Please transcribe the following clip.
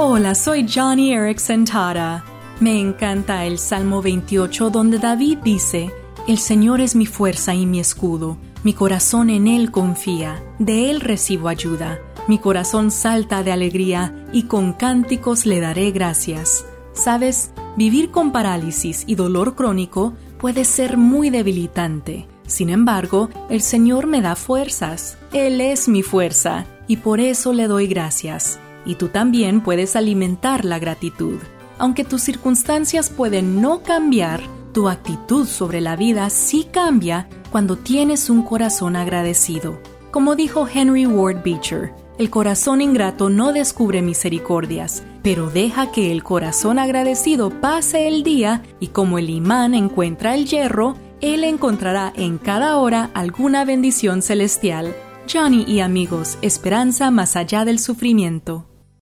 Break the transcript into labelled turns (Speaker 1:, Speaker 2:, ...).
Speaker 1: Hola, soy Johnny Erickson Tara. Me encanta el Salmo 28 donde David dice, El Señor es mi fuerza y mi escudo, mi corazón en Él confía, de Él recibo ayuda, mi corazón salta de alegría y con cánticos le daré gracias. Sabes, vivir con parálisis y dolor crónico puede ser muy debilitante. Sin embargo, el Señor me da fuerzas. Él es mi fuerza y por eso le doy gracias y tú también puedes alimentar la gratitud. Aunque tus circunstancias pueden no cambiar, tu actitud sobre la vida sí cambia cuando tienes un corazón agradecido. Como dijo Henry Ward Beecher, el corazón ingrato no descubre misericordias, pero deja que el corazón agradecido pase el día y como el imán encuentra el hierro, él encontrará en cada hora alguna bendición celestial. Johnny y amigos, esperanza más allá del sufrimiento.